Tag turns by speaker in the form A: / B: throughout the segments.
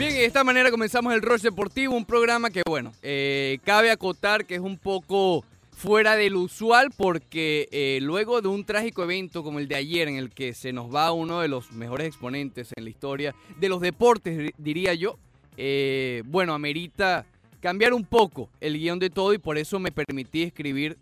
A: Bien, de esta manera comenzamos el Rush Deportivo, un programa que, bueno, eh, cabe acotar que es un poco fuera del usual porque eh, luego de un trágico evento como el de ayer en el que se nos va uno de los mejores exponentes en la historia de los deportes, diría yo, eh, bueno, amerita cambiar un poco el guion de todo y por eso me permití escribir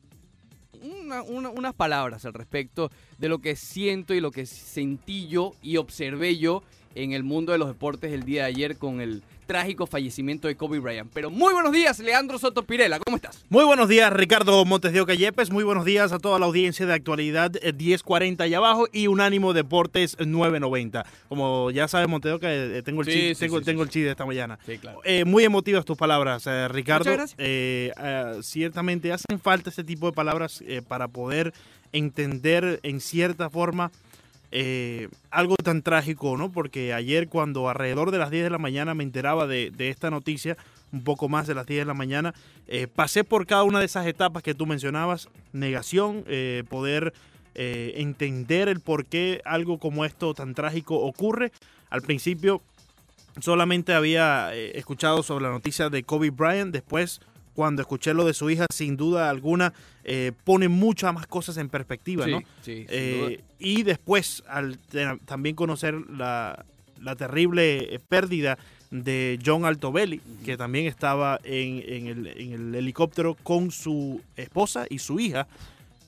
A: unas palabras al respecto de lo que siento y lo que sentí yo y observé yo en el mundo de los deportes el día de ayer con el trágico fallecimiento de Kobe Bryant. Pero muy buenos días, Leandro Soto Pirela, ¿cómo estás?
B: Muy buenos días, Ricardo Montes de Oca Yepes. Muy buenos días a toda la audiencia de actualidad 1040 eh, y abajo y Unánimo Deportes 990. Como ya sabes, Montes de Oca, eh, tengo el sí, tengo, tengo el chi de esta mañana.
A: Sí, claro.
B: Eh, muy emotivas tus palabras, Ricardo.
A: Muchas gracias.
B: ciertamente hacen falta ese tipo de palabras para poder entender en cierta forma eh, algo tan trágico, ¿no? Porque ayer cuando alrededor de las 10 de la mañana me enteraba de, esta noticia, un poco más de las 10 de la mañana, eh, pasé por cada una de esas etapas que tú mencionabas, negación, eh, poder entender el por qué algo como esto tan trágico ocurre. Al principio solamente había escuchado sobre la noticia de Kobe Bryant, después cuando escuché lo de su hija, sin duda alguna, eh, pone muchas más cosas en perspectiva, ¿no?
A: Sí,
B: eh, y después, al también conocer la, terrible eh, pérdida de John Altobelli, que también estaba en, el, helicóptero con su esposa y su hija,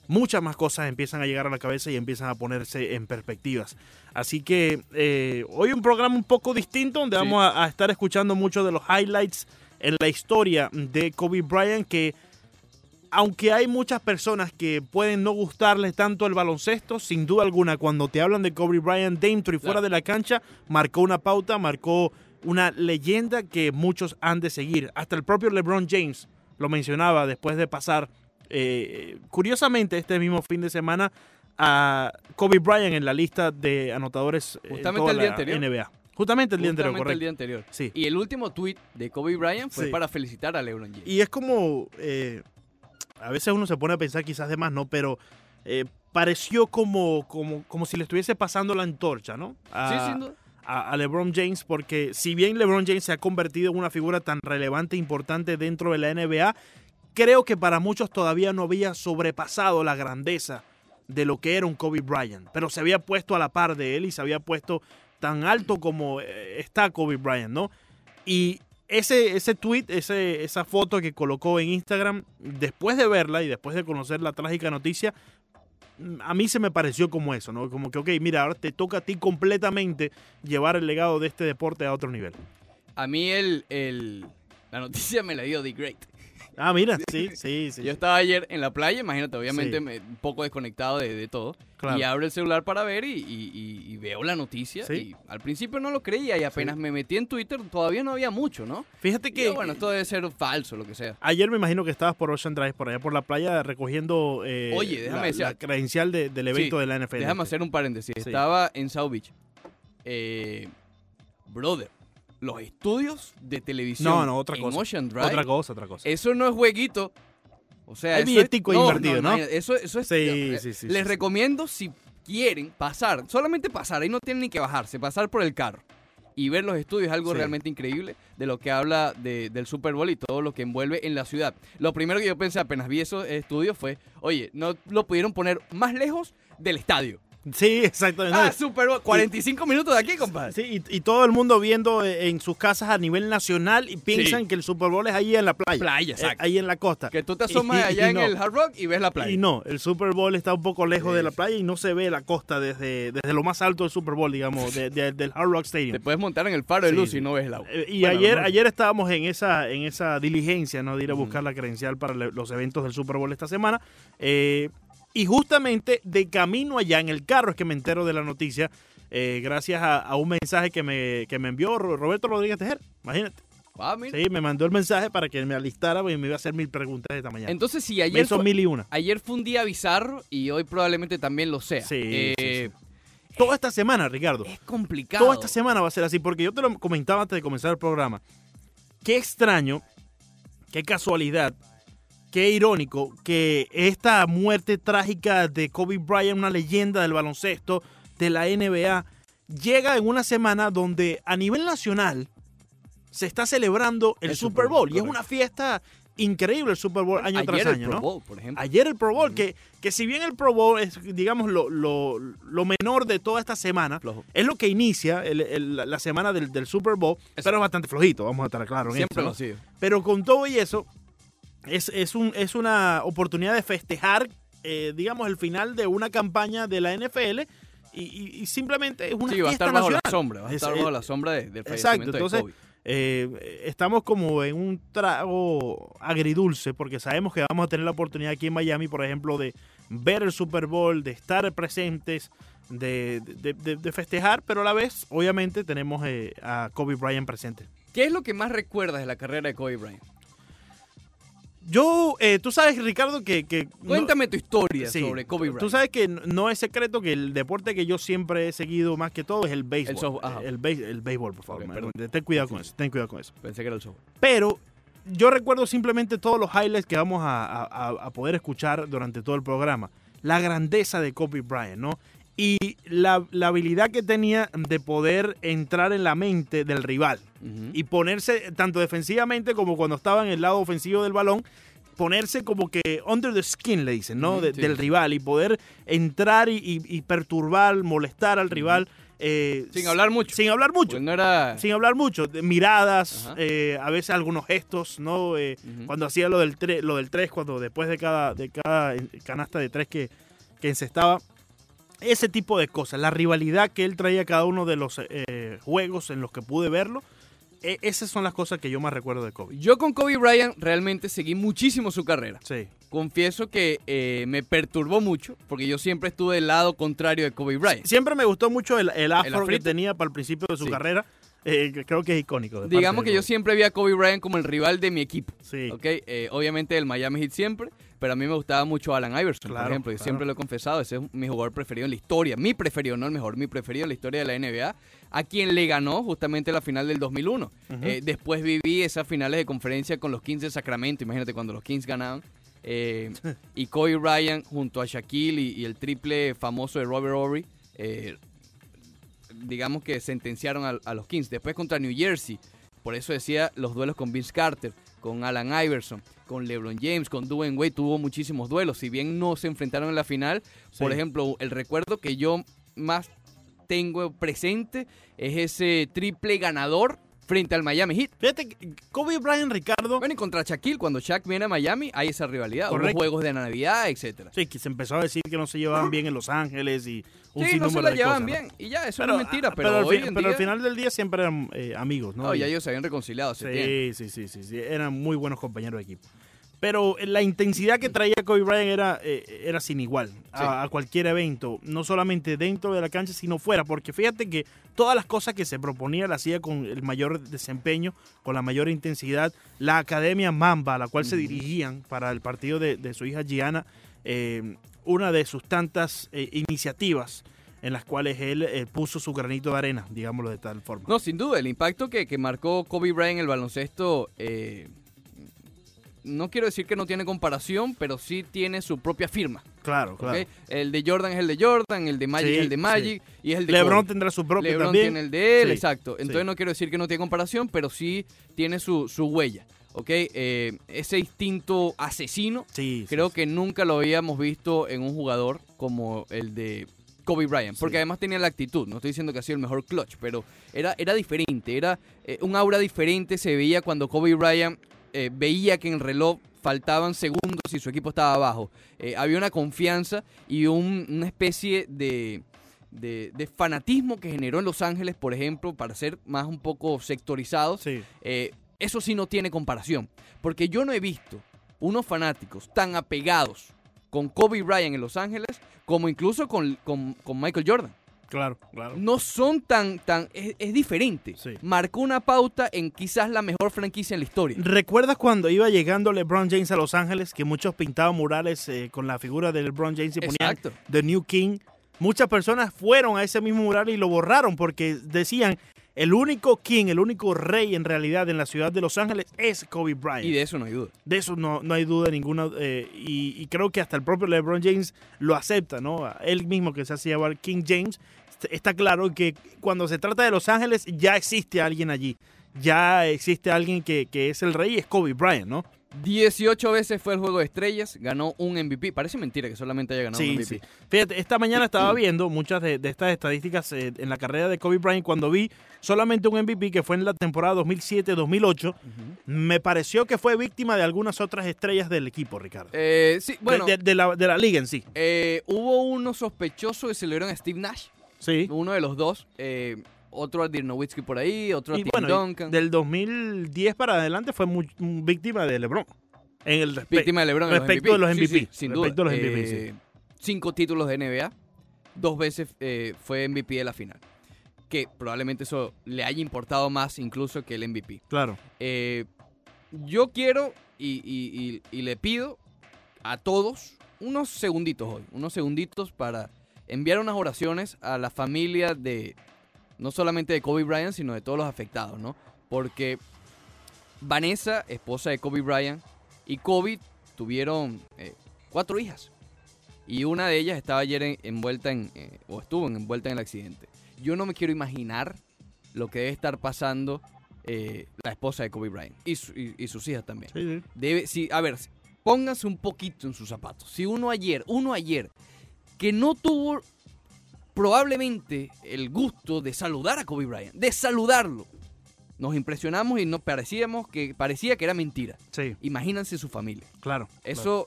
B: muchas más cosas empiezan a llegar a la cabeza y empiezan a ponerse en perspectivas. Así que hoy un programa un poco distinto donde vamos a, a, estar escuchando muchos de los highlights en la historia de Kobe Bryant que aunque hay muchas personas que pueden no gustarles tanto el baloncesto, sin duda alguna, cuando te hablan de Kobe Bryant dentro y fuera de la cancha, marcó una pauta, marcó una leyenda que muchos han de seguir. Hasta el propio LeBron James lo mencionaba después de pasar, eh, curiosamente, este mismo fin de semana a Kobe Bryant en la lista de anotadores
A: Justamente el día anterior.
B: NBA. Justamente el día anterior,
A: correcto. el día anterior.
B: Sí.
A: Y el último tweet de Kobe Bryant fue para felicitar a LeBron James.
B: Y es como, eh, a veces uno se pone a pensar quizás de más, ¿no? Pero eh, pareció como, como, como si le estuviese pasando la antorcha, ¿no?
A: sí, sin duda.
B: A, LeBron James, porque si bien LeBron James se ha convertido en una figura tan relevante e importante dentro de la NBA, creo que para muchos todavía no había sobrepasado la grandeza de lo que era un Kobe Bryant, pero se había puesto a la par de él y se había puesto tan alto como eh, está Kobe Bryant, ¿no? Y ese, ese tweet, ese, esa foto que colocó en Instagram, después de verla y después de conocer la trágica noticia, mm, a mí se me pareció como eso, ¿no? Como que, ok, mira, ahora te toca a ti completamente llevar el legado de este deporte a otro nivel.
A: A mí el, el la noticia me la dio The Great.
B: Ah, mira, sí, sí, sí.
A: Yo estaba ayer en la playa, imagínate, obviamente un poco desconectado de, todo. Y abro el celular para ver y, veo la noticia. Y al principio no lo creía y apenas me metí en Twitter todavía no había mucho, ¿no?
B: Fíjate que...
A: bueno, esto debe ser falso, lo que sea.
B: Ayer me imagino que estabas por Ocean Drive, por allá por la playa, recogiendo
A: eh, Oye, déjame
B: la, credencial del evento de la NFL.
A: Déjame hacer un paréntesis. Estaba en South Beach. Eh, brother los estudios de televisión
B: no, no, otra
A: en
B: cosa.
A: Ocean Drive.
B: Otra cosa, otra cosa.
A: Eso no es jueguito. O sea,
B: Hay billetico invertido, ¿no?
A: Eso, eso es.
B: Sí, eh, sí, sí.
A: Les recomiendo si quieren pasar, solamente pasar, ahí no tienen ni que bajarse, pasar por el carro y ver los estudios es algo realmente increíble de lo que habla del Super Bowl y todo lo que envuelve en la ciudad. Lo primero que yo pensé apenas vi esos estudios fue, oye, no lo pudieron poner más lejos del estadio.
B: Sí, exactamente.
A: Ah, Super 45 minutos de aquí, compadre.
B: Sí, y, todo el mundo viendo eh, en sus casas a nivel nacional y piensan que el Super Bowl es ahí en la playa.
A: Playa, eh,
B: ahí en la costa.
A: Que tú te asomas allá en el Hard Rock y ves la playa.
B: Y no, el Super Bowl está un poco lejos de la playa y no se ve la costa desde, desde lo más alto del Super Bowl, digamos, del Hard Rock Stadium.
A: Te puedes montar en el faro de luz y no ves el agua.
B: Eh, y ayer, ayer estábamos en esa, en esa diligencia, ¿no? De ir a buscar la credencial para los eventos del Super Bowl esta semana. Eh, y justamente de camino allá en el carro es que me entero de la noticia, eh, gracias a, un mensaje que me, que me envió Roberto Rodríguez Tejer. Imagínate.
A: Ah,
B: sí, me mandó el mensaje para que me alistara y me iba a hacer mil preguntas esta mañana.
A: Entonces, sí, ayer,
B: son mil y una.
A: ayer fue un día bizarro y hoy probablemente también lo sea.
B: Sí, eh, Toda esta semana, Ricardo.
A: Es complicado.
B: Toda esta semana va a ser así, porque yo te lo comentaba antes de comenzar el programa. Qué extraño, qué casualidad Qué irónico que esta muerte trágica de Kobe Bryant, una leyenda del baloncesto de la NBA, llega en una semana donde a nivel nacional se está celebrando el,
A: El
B: Super Bowl.
A: Bowl,
B: y es una fiesta increíble el Super Bowl año
A: Ayer
B: tras
A: el
B: año,
A: Pro
B: ¿no?
A: Bowl, por ejemplo.
B: Ayer el Pro Bowl, que, que si bien el Pro Bowl es, digamos, lo, lo- lo menor de toda esta semana,
A: Flojo.
B: es lo que inicia el- el- la semana del, del Super Bowl, pero es bastante flojito, vamos a estar claros en
A: Siempre lo
B: ¿no?
A: ha sido.
B: Pero con todo y eso, es, es, un, es una oportunidad de festejar, eh, digamos, el final de una campaña de la NFL y, y- y simplemente es una
A: Sí, va a estar bajo
B: nacional.
A: la sombra. Va a
B: Es-
A: estar
B: eh,
A: bajo la sombra de- del
B: exacto, entonces,
A: de Kobe.
B: eh, estamos como en un trago agridulce porque sabemos que vamos a tener la oportunidad aquí en Miami, por ejemplo, de ver el Super Bowl, de estar presentes, de, de- de- de festejar, pero a la vez, obviamente, tenemos eh, a Kobe Bryant presente.
A: ¿Qué es lo que más recuerdas de la carrera de Kobe Bryant?
B: Yo, eh, tú sabes, Ricardo, que... que no-
A: Cuéntame tu historia
B: Sí,
A: sobre Kobe Bryant.
B: Tú sabes que no es secreto que el deporte que yo siempre he seguido más que todo es el béisbol.
A: El softball, ajá.
B: el, béis- el béisbol, por favor.
A: Perdón.
B: ten cuidado con eso, ten cuidado con eso.
A: Pensé que era el softball.
B: Pero yo recuerdo simplemente todos los highlights que vamos a- a poder escuchar durante todo el programa. La grandeza de Kobe Bryant, ¿no? Y la, la habilidad que tenía de poder entrar en la mente del rival y ponerse tanto defensivamente como cuando estaba en el lado ofensivo del balón, ponerse como que under the skin, le dicen, ¿no?
A: Ujú,
B: De-
A: sí.
B: Del rival y poder entrar y, y- y perturbar, molestar al rival. eh,
A: Sin hablar mucho.
B: Sin hablar mucho.
A: No era...
B: Sin hablar mucho. de miradas, eh, a veces algunos gestos, ¿no? Eh. Cuando hacía lo del, tre- lo del tres, cuando después de cada, de cada canasta de tres que, que encestaba. Ese tipo de cosas, la rivalidad que él traía a cada uno de los eh, juegos en los que pude verlo, e- esas son las cosas que yo más recuerdo de Kobe.
A: Yo con Kobe Bryant realmente seguí muchísimo su carrera.
B: Sí.
A: Confieso que eh, me perturbó mucho porque yo siempre estuve del lado contrario de Kobe Bryant.
B: Siempre me gustó mucho el, el afro que tenía para el principio de su
A: Sí.
B: carrera. eh, creo que es icónico.
A: Digamos que yo siempre vi a Kobe Bryant como el rival de mi equipo.
B: Sí.
A: ¿ok? Eh, obviamente el Miami Heat siempre, pero a mí me gustaba mucho Alan Iverson,
B: Claro,
A: por ejemplo. Yo
B: claro.
A: siempre lo he confesado, ese es mi jugador preferido en la historia. Mi preferido, no el mejor, mi preferido en la historia de la NBA. A quien le ganó justamente la final del 2001.
B: Ujú.
A: Eh, después viví esas finales de conferencia con los Kings de Sacramento. Imagínate cuando los Kings ganaban. Eh, y Kobe Bryant junto a Shaquille y, y el triple famoso de Robert Horry. eh, digamos que sentenciaron a, a los Kings. Después contra New Jersey. Por eso decía los duelos con Vince Carter, con Alan Iverson, con LeBron James, con Dwayne Wade. Tuvo muchísimos duelos. Si bien no se enfrentaron en la final, por ejemplo, el recuerdo que yo más tengo presente es ese triple ganador frente al Miami Heat.
B: Fíjate, Kobe Bryant, Ricardo,
A: Bueno, y contra Shaquille, cuando Shaq viene a Miami, hay esa rivalidad.
B: Correcto.
A: Hubo juegos de Navidad, etcétera.
B: sí, que se empezó a decir que no se llevaban bien en Los Ángeles y un
A: Sí, no se la llevaban
B: cosas, ¿no?
A: bien. Y ya, eso no es mentira, pero, hoy
B: fin-
A: en
B: pero al final del día siempre eran eh, amigos, ¿no?
A: No,
B: Y-
A: ya ellos se habían reconciliado.
B: Sí, sí, sí, sí, sí, eran muy buenos compañeros de equipo. Pero la intensidad que traía Kobe Bryant era, eh, era sin igual a, a cualquier evento, no solamente dentro de la cancha, sino fuera, porque fíjate que todas las cosas que se proponía las hacía con el mayor desempeño, con la mayor intensidad. La Academia Mamba, a la cual se dirigían para el partido de, de su hija Gianna, eh, una de sus tantas eh, iniciativas en las cuales él eh, puso su granito de arena, digámoslo de tal forma.
A: No, sin duda, el impacto que, que marcó Kobe Bryant en el baloncesto, eh, no quiero decir que no tiene comparación, pero sí tiene su propia firma.
B: Claro, claro.
A: El de Jordan es el de Jordan, el de Magic
B: Sí,
A: es el de Magic y es el de
B: LeBron
A: Kobe.
B: tendrá su propio
A: LeBron
B: también.
A: tiene el de él,
B: Sí,
A: exacto. Entonces no quiero decir que no tiene comparación, pero sí tiene su, su huella. ¿ok? Eh, ese instinto asesino creo que nunca lo habíamos visto en un jugador como el de Kobe Bryant, porque
B: Sí.
A: además tenía la actitud, no estoy diciendo que ha sido el mejor clutch, pero era, era diferente, era eh, un aura diferente, se veía cuando Kobe Bryant eh, veía que en el reloj faltaban segundos y su equipo estaba abajo. Eh, había una confianza y un- una especie de, de, de fanatismo que generó en Los Ángeles, por ejemplo, para ser más un poco sectorizados,
B: Sí.
A: eh, eso sí no tiene comparación. Porque yo no he visto unos fanáticos tan apegados con Kobe Bryant en Los Ángeles como incluso con, con- con Michael Jordan.
B: Claro, claro.
A: No son tan, tan, es, es diferente.
B: Sí.
A: Marcó una pauta en quizás la mejor franquicia en la historia.
B: ¿Recuerdas cuando iba llegando LeBron James a Los Ángeles que muchos pintaban murales eh, con la figura de LeBron James y ponían
A: Exacto.
B: The New King? Muchas personas fueron a ese mismo mural y lo borraron porque decían el único king, el único rey en realidad en la ciudad de Los Ángeles es Kobe Bryant.
A: Y de eso no hay duda.
B: De eso no, no hay duda ninguna. eh, y, y creo que hasta el propio LeBron James lo acepta, ¿no? Él mismo que se hace llamar King James, está claro que cuando se trata de Los Ángeles ya existe alguien allí. ya existe alguien que, que es el rey, es Kobe Bryant, ¿no?
A: 18 veces fue el juego de estrellas, ganó un MVP. Parece mentira que solamente haya ganado un MVP.
B: sí. Fíjate, esta mañana estaba viendo muchas de, de estas estadísticas eh, en la carrera de Kobe Bryant. Cuando vi solamente un MVP que fue en la temporada 2007-2008,
A: Ujú.
B: me pareció que fue víctima de algunas otras estrellas del equipo, Ricardo.
A: Eh, sí, bueno,
B: de, de la, de la liga en sí.
A: eh, hubo uno sospechoso que se le dieron a Steve Nash,
B: Sí.
A: uno de los dos. eh, otro a Dirk Nowitzki por ahí, otro a
B: Y
A: Tim
B: bueno,
A: Duncan.
B: del 2010 para adelante fue muy, muy víctima de LeBron. En el respe-
A: Víctima de LeBron en los
B: respecto de los
A: Sí, sí,
B: MVP,
A: sin
B: respecto
A: duda.
B: los MVP, sí.
A: Eh, Cinco títulos de NBA. Dos veces eh, fue MVP de la final. Que probablemente eso le haya importado más incluso que el MVP.
B: Claro.
A: Eh, yo quiero y, y- y- y le pido a todos unos segunditos hoy. Unos segunditos para enviar unas oraciones a la familia de no solamente de Kobe Bryant, sino de todos los afectados, ¿no? Porque Vanessa, esposa de Kobe Bryant, y Kobe tuvieron eh, cuatro hijas. Y una de ellas estaba ayer en- envuelta en, eh, o estuvo envuelta en el accidente. Yo no me quiero imaginar lo que debe estar pasando eh, la esposa de Kobe Bryant y, su- y- y sus hijas también.
B: Sí, sí.
A: Debe, si, a ver, pónganse un poquito en sus zapatos. Si uno ayer, uno ayer, que no tuvo probablemente el gusto de saludar a Kobe Bryant, de saludarlo, nos impresionamos y nos parecíamos que parecía que era mentira.
B: Sí,
A: Imagínense su familia.
B: claro. claro.
A: Eso,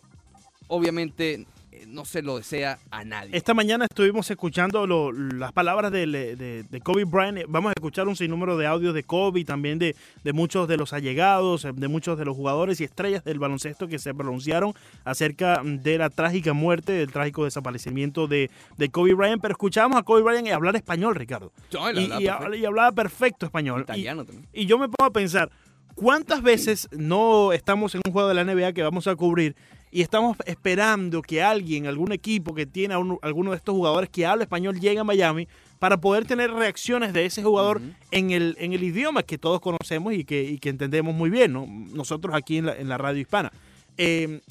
A: obviamente, no se lo desea a nadie.
B: Esta mañana estuvimos escuchando lo- las palabras de, de- de Kobe Bryant. Vamos a escuchar un sinnúmero de audios de Kobe, también de, de muchos de los allegados, de muchos de los jugadores y estrellas del baloncesto que se pronunciaron acerca de la trágica muerte, del trágico desaparecimiento de, de Kobe Bryant. Pero escuchábamos a Kobe Bryant hablar español, Ricardo.
A: Él
B: Y,
A: hablaba
B: y-
A: perfecto.
B: y hablaba perfecto español. Y-
A: Italiano también.
B: Y yo me pongo a pensar, ¿cuántas veces no estamos en un juego de la NBA que vamos a cubrir y estamos esperando que alguien, algún equipo que tiene a un- alguno de estos jugadores que habla español llegue a Miami para poder tener reacciones de ese jugador en, el, en el idioma que todos conocemos y que, y que entendemos muy bien, ¿no? nosotros aquí en la, en la radio hispana? Eh,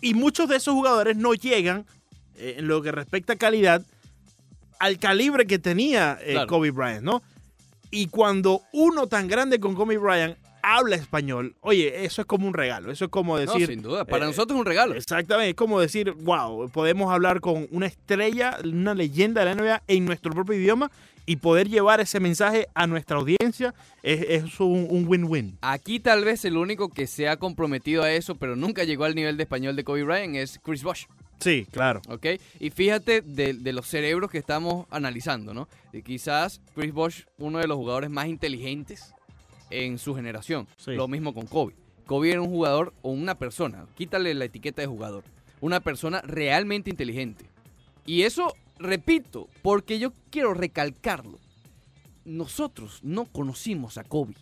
B: y muchos de esos jugadores no llegan, eh, en lo que respecta a calidad, al calibre que tenía eh,
A: Claro.
B: Kobe Bryant, ¿no? Y cuando uno tan grande con Kobe Bryant habla español, oye, eso es como un regalo, eso es como
A: No,
B: decir...
A: sin duda. Para
B: eh,
A: nosotros es un regalo.
B: Exactamente, es como decir, wow, podemos hablar con una estrella, una leyenda de la NBA en nuestro propio idioma y poder llevar ese mensaje a nuestra audiencia es, un win-win.
A: Aquí tal vez el único que se ha comprometido a eso, pero nunca llegó al nivel de español de Kobe Bryant, es Chris Bosh.
B: Sí, claro.
A: ¿ok? Y fíjate de, de los cerebros que estamos analizando, ¿no? Y quizás Chris Bosh, uno de los jugadores más inteligentes en su generación.
B: Sí.
A: Lo mismo con Kobe. Kobe era un jugador o una persona, quítale la etiqueta de jugador, una persona realmente inteligente. Y eso, repito, porque yo quiero recalcarlo. Nosotros no conocimos a Kobe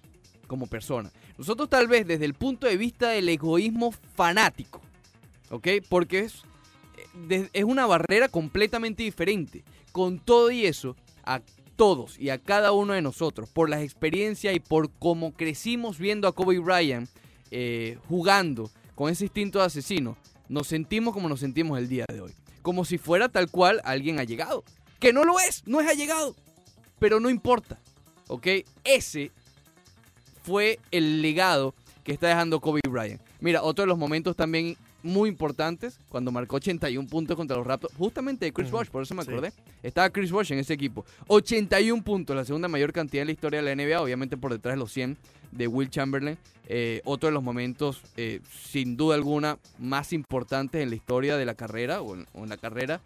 A: como persona. Nosotros tal vez desde el punto de vista del egoísmo fanático, ¿ok? Porque es, eh, es una barrera completamente diferente. Con todo y eso, a todos y a cada uno de nosotros, por las experiencias y por cómo crecimos viendo a Kobe Bryant eh, jugando con ese instinto de asesino, nos sentimos como nos sentimos el día de hoy. Como si fuera tal cual alguien ha llegado. Que no lo es, no es allegado. Pero no importa. ¿Ok? Ese fue el legado que está dejando Kobe Bryant. Mira, otro de los momentos también muy importantes, cuando marcó 81 puntos contra los Raptors, justamente de Chris Bosh, por eso me
B: sí.
A: acordé. Estaba Chris Bosh en ese equipo. 81 puntos, la segunda mayor cantidad en la historia de la NBA, obviamente por detrás de los 100 de Will Chamberlain. Eh, otro de los momentos, eh, sin duda alguna, más importantes en la historia de la carrera o en, o en la carrera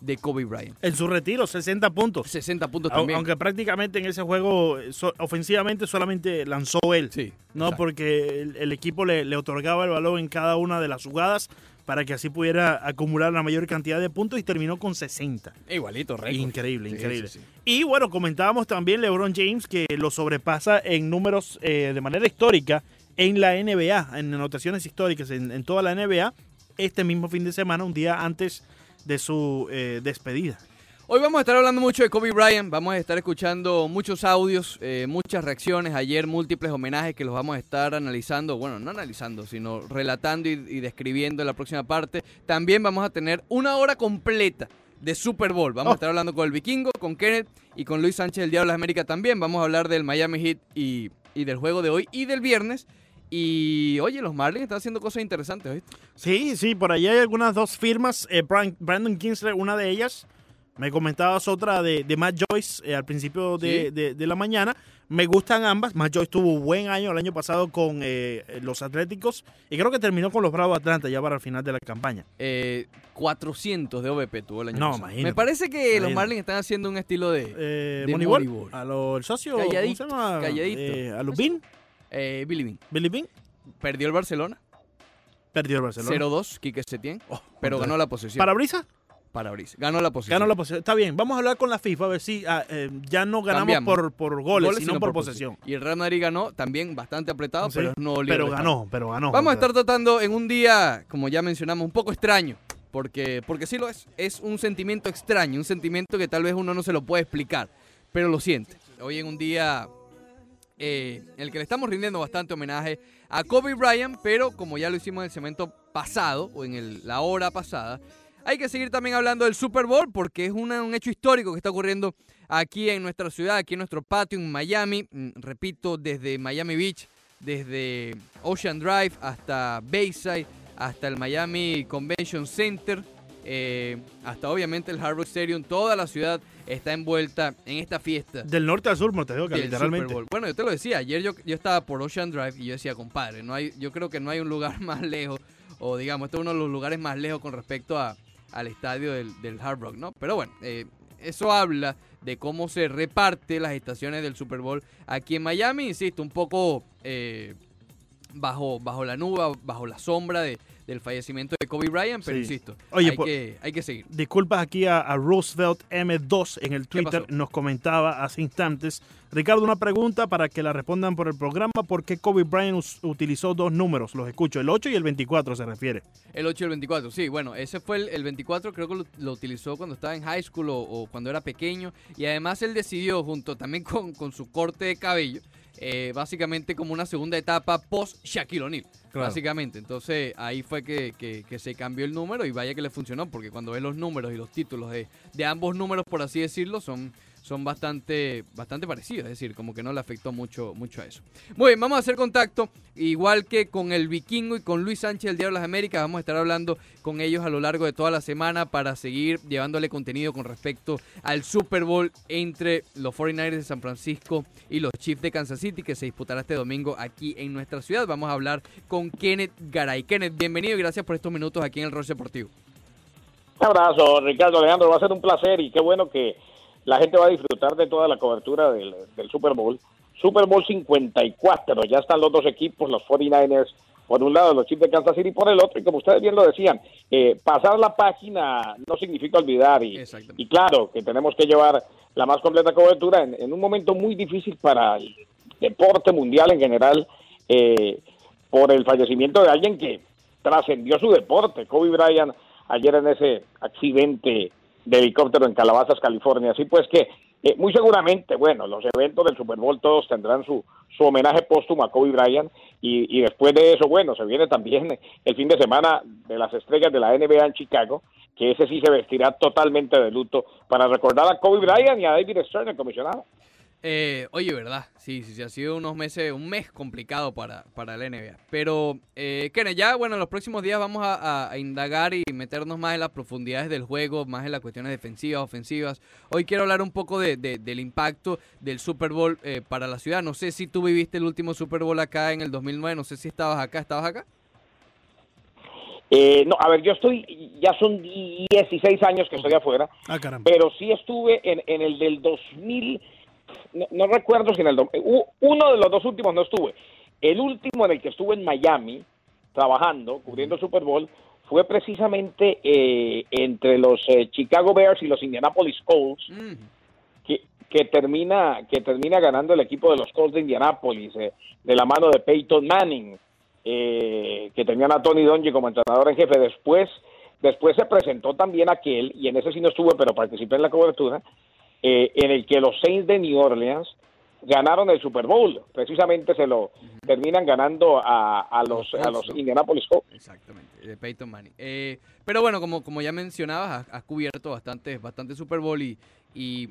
A: de Kobe Bryant.
B: En su retiro, 60 puntos.
A: 60 puntos también.
B: Aunque prácticamente en ese juego so- ofensivamente solamente lanzó él.
A: sí.
B: No,
A: exacto.
B: porque el, el equipo le, le otorgaba el balón en cada una de las jugadas para que así pudiera acumular la mayor cantidad de puntos y terminó con 60.
A: Igualito, récord.
B: Increíble,
A: Sí,
B: increíble.
A: sí, sí.
B: Y bueno, comentábamos también LeBron James que lo sobrepasa en números eh, de manera histórica en la NBA, en anotaciones históricas en, en toda la NBA, este mismo fin de semana, un día antes de su eh, despedida.
A: Hoy vamos a estar hablando mucho de Kobe Bryant, vamos a estar escuchando muchos audios, eh, muchas reacciones, ayer múltiples homenajes que los vamos a estar analizando, bueno, no analizando, sino relatando y, y describiendo en la próxima parte. También vamos a tener una hora completa de Super Bowl. Vamos
B: Oh.
A: a estar hablando con el Vikingo, con Kenneth y con Luis Sánchez del Diablo de las América también. Vamos a hablar del Miami Heat y y del juego de hoy y del viernes. Y oye, los Marlins están haciendo cosas interesantes, ¿viste?
B: Sí, sí, por ahí hay algunas dos firmas. Eh, Bran- Brandon Kinsler, una de ellas. Me comentabas otra de, de Matt Joyce eh, al principio de,
A: Sí.
B: de- de la mañana. Me gustan ambas. Matt Joyce tuvo un buen año el año pasado con eh, los Atléticos y creo que terminó con los Bravos de Atlanta ya para el final de la campaña.
A: Eh, 400 de OVP tuvo el año
B: No,
A: pasado.
B: imagínate.
A: Me parece que los. Marlins están haciendo un estilo de
B: Eh,
A: De
B: Moneyball,
A: Moneyball.
B: a lo, el socio,
A: Calladito,
B: ¿cómo se llama?
A: calladito.
B: A Lubin,
A: eh, Billy Bean.
B: Billy Bean,
A: Perdió el Barcelona,
B: perdió el Barcelona.
A: 0-2, Quique Setién,
B: Oh,
A: pero
B: contra-
A: ganó la posición.
B: ¿Para Brisa?
A: Ganó la posición.
B: Ganó la posesión. Está bien, vamos a hablar con la FIFA a ver si ah, eh, ya no ganamos por, por goles, sino, por, posesión.
A: Y el Real Madrid ganó también bastante apretado,
B: Sí,
A: pero no
B: Pero ganó, pero ganó.
A: Vamos a estar tratando en un día, como ya mencionamos, un poco extraño. Porque, porque sí lo es. Es un sentimiento extraño, un sentimiento que tal vez uno no se lo puede explicar, pero lo siente. Hoy en un día eh, en el que le estamos rindiendo bastante homenaje a Kobe Bryant, pero como ya lo hicimos en el segmento pasado, o en la hora pasada, hay que seguir también hablando del Super Bowl porque es un hecho histórico que está ocurriendo aquí en nuestra ciudad, aquí en nuestro patio, en Miami. Mm, Repito, desde Miami Beach, desde Ocean Drive hasta Bayside, hasta el Miami Convention Center, eh, hasta obviamente el Hard Rock Stadium. Toda la ciudad está envuelta en esta fiesta
B: Del norte al sur,
A: del
B: literalmente.
A: Bueno, yo te lo decía, ayer yo, yo estaba por Ocean Drive y yo decía, compadre, no hay, yo creo que no hay un lugar más lejos, o digamos, este es uno de los lugares más lejos con respecto a, al estadio del, del Hard Rock, ¿no? Pero bueno, eh, eso habla de cómo se reparte las estaciones del Super Bowl aquí en Miami, insisto, un poco eh, bajo, bajo la nube, bajo la sombra de, del fallecimiento de Kobe Bryant, pero
B: Sí.
A: insisto,
B: Oye,
A: hay,
B: por-
A: que, hay que seguir.
B: Disculpas aquí a, a Roosevelt M2 en el
A: ¿Qué
B: Twitter. Nos comentaba hace instantes. Ricardo, una pregunta para que la respondan por el programa. ¿Por qué Kobe Bryant utilizó dos números? Los escucho. El 8 y el 24 se refiere.
A: El 8 y el 24, sí, bueno, ese fue el, el 24, creo que lo, lo utilizó cuando estaba en high school o, o cuando era pequeño. Y además él decidió, junto también con, con su corte de cabello, eh, básicamente como una segunda etapa post Shaquille O'Neal.
B: Claro.
A: Básicamente, entonces ahí fue que, que- que se cambió el número y vaya que le funcionó, porque cuando ves los números y los títulos de, de ambos números, por así decirlo, son, son bastante, bastante parecidos, es decir, como que no le afectó mucho, mucho a eso. Muy bien, vamos a hacer contacto, igual que con el Vikingo y con Luis Sánchez del Diario de las Américas, vamos a estar hablando con ellos a lo largo de toda la semana para seguir llevándole contenido con respecto al Super Bowl entre los 49ers de San Francisco y los Chiefs de Kansas City, que se disputará este domingo aquí en nuestra ciudad. Vamos a hablar con Kenneth Garay. Kenneth, bienvenido y gracias por estos minutos aquí en el Roche Deportivo.
C: Un abrazo, Ricardo Alejandro. Va a ser un placer y qué bueno que la gente va a disfrutar de toda la cobertura del, del Super Bowl. Super Bowl 54, ya están los dos equipos, los 49ers por un lado, los Chiefs de Kansas City por el otro, y como ustedes bien lo decían, eh, pasar la página no significa olvidar, y, y claro que tenemos que llevar la más completa cobertura en, en un momento muy difícil para el deporte mundial en general, eh, por el fallecimiento de alguien que trascendió su deporte, Kobe Bryant, ayer en ese accidente de helicóptero en Calabazas, California. Así pues que eh, muy seguramente, bueno, los eventos del Super Bowl todos tendrán su, su homenaje póstumo a Kobe Bryant y, y después de eso, bueno, se viene también el fin de semana de las estrellas de la NBA en Chicago, que ese sí se vestirá totalmente de luto para recordar a Kobe Bryant y a David Stern, el comisionado.
A: Eh, oye, ¿verdad? Sí, sí, sí, ha sido unos meses, un mes complicado para, para la NBA. Pero, eh, Kenneth, ya, bueno, en los próximos días vamos a, a- a indagar y meternos más en las profundidades del juego, más en las cuestiones defensivas, ofensivas. Hoy quiero hablar un poco de, de- del impacto del Super Bowl eh, para la ciudad. No sé si tú viviste el último Super Bowl acá en el 2009, no sé si estabas acá, ¿estabas acá?
C: Eh, no, a ver, yo estoy, ya son 16 años que estoy afuera,
B: Ah, caramba.
C: pero sí estuve en, en el del 2000, no, no recuerdo si en el, uno de los dos últimos no estuve. El último en el que estuve en Miami, trabajando, cubriendo el Super Bowl, fue precisamente eh, entre los eh, Chicago Bears y los Indianapolis Colts,
A: Mm,
C: que, que termina que termina ganando el equipo de los Colts de Indianapolis eh, de la mano de Peyton Manning eh, que tenían a Tony Dungy como entrenador en jefe. Después después se presentó también aquel y en ese sí no estuve pero participé en la cobertura eh, en el que los Saints de New Orleans ganaron el Super Bowl precisamente se lo terminan ganando a, a los a los. Indianapolis Colts
A: Exactamente, de Peyton Manning. Eh, pero bueno, como, como ya mencionabas, has, has cubierto bastante, bastante Super Bowl y, y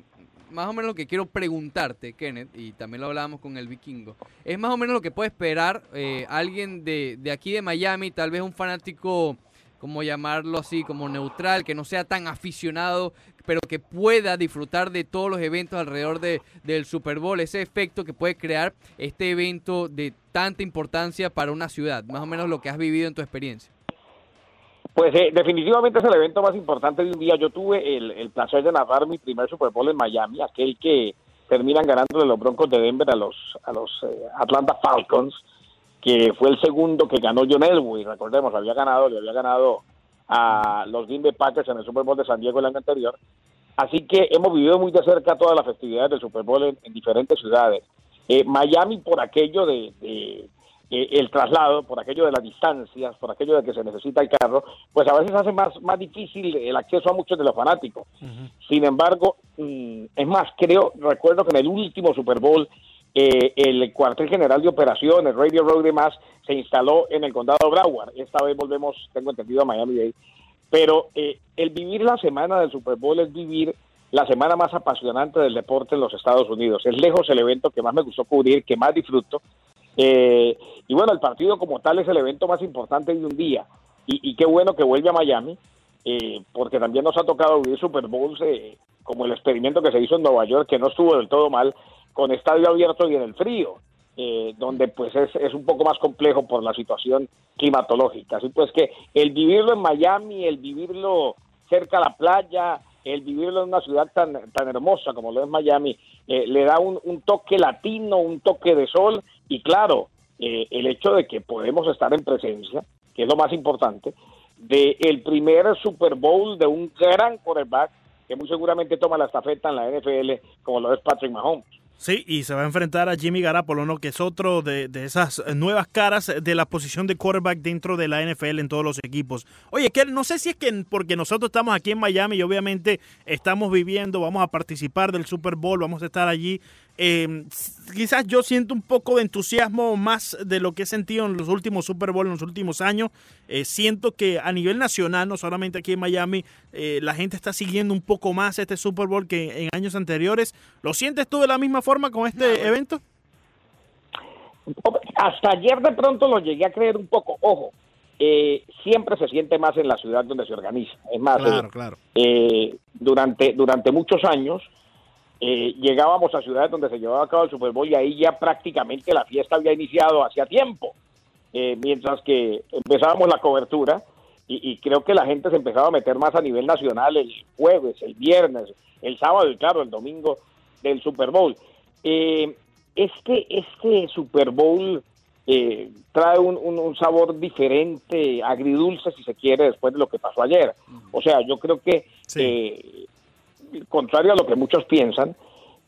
A: más o menos lo que quiero preguntarte, Kenneth, y también lo hablábamos con el vikingo, es más o menos lo que puede esperar eh, alguien de, de aquí de Miami, tal vez un fanático, como llamarlo así, como neutral, que no sea tan aficionado, pero que pueda disfrutar de todos los eventos alrededor de, del Super Bowl, ese efecto que puede crear este evento de tanta importancia para una ciudad, más o menos lo que has vivido en tu experiencia.
C: Pues eh, definitivamente es el evento más importante de un día. Yo tuve el, placer de narrar mi primer Super Bowl en Miami, aquel que terminan ganando de los Broncos de Denver a los, a los eh, Atlanta Falcons, que fue el segundo que ganó John Elway. Recordemos, había ganado, le había ganado a los Green Bay Packers en el Super Bowl de San Diego el año anterior. Así que hemos vivido muy de cerca todas las festividades del Super Bowl en, en diferentes ciudades. Eh, Miami por aquello de, de eh, el traslado, por aquello de las distancias, por aquello de que se necesita el carro, pues a veces hace más, más difícil el acceso a muchos de los fanáticos. Sin embargo, mm, es más, creo, recuerdo que en el último Super Bowl, eh, el cuartel general de operaciones, Radio Road y demás, se instaló en el condado Broward. Esta vez volvemos, tengo entendido, a Miami-Dade. Pero eh, el vivir la semana del Super Bowl es vivir la semana más apasionante del deporte en los Estados Unidos. Es lejos el evento que más me gustó cubrir, que más disfruto. Eh, y bueno, el partido como tal es el evento más importante de un día. Y, y qué bueno que vuelve a Miami, eh, porque también nos ha tocado vivir Super Bowls eh, como el experimento que se hizo en Nueva York, que no estuvo del todo mal, con estadio abierto y en el frío. Eh, donde pues es, un poco más complejo por la situación climatológica. Así pues que el vivirlo en Miami, el vivirlo cerca a la playa, el vivirlo en una ciudad tan, tan hermosa como lo es Miami, eh, le da un, toque latino, un toque de sol y claro, eh, el hecho de que podemos estar en presencia, que es lo más importante, de el primer Super Bowl de un gran quarterback que muy seguramente toma la estafeta en la NFL como lo es Patrick Mahomes.
B: Sí, y se va a enfrentar a Jimmy Garapolo, ¿no? que es otro de, de, esas nuevas caras de la posición de quarterback dentro de la NFL en todos los equipos. Oye, que no sé si es que porque nosotros estamos aquí en Miami y obviamente estamos viviendo, vamos a participar del Super Bowl, vamos a estar allí. Eh, quizás yo siento un poco de entusiasmo más de lo que he sentido en los últimos Super Bowl, en los últimos años. Eh, siento que a nivel nacional, no solamente aquí en Miami, eh, la gente está siguiendo un poco más este Super Bowl que en años anteriores. ¿Lo sientes tú de la misma forma con este evento?
C: Hasta ayer de pronto lo llegué a creer un poco. Ojo, eh, siempre se siente más en la ciudad donde se organiza. Es más,
B: claro, eh, claro.
C: Eh, durante, durante muchos años eh, llegábamos a ciudades donde se llevaba a cabo el Super Bowl y ahí ya prácticamente la fiesta había iniciado hacía tiempo. mientras que empezábamos la cobertura y, y, creo que la gente se empezaba a meter más a nivel nacional el jueves, el viernes, el sábado y claro, el domingo del Super Bowl. Eh, este, este Super Bowl eh, trae un, un, un, sabor diferente, agridulce si se quiere, después de lo que pasó ayer. O sea, yo creo que, sí. Contrario a lo que muchos piensan,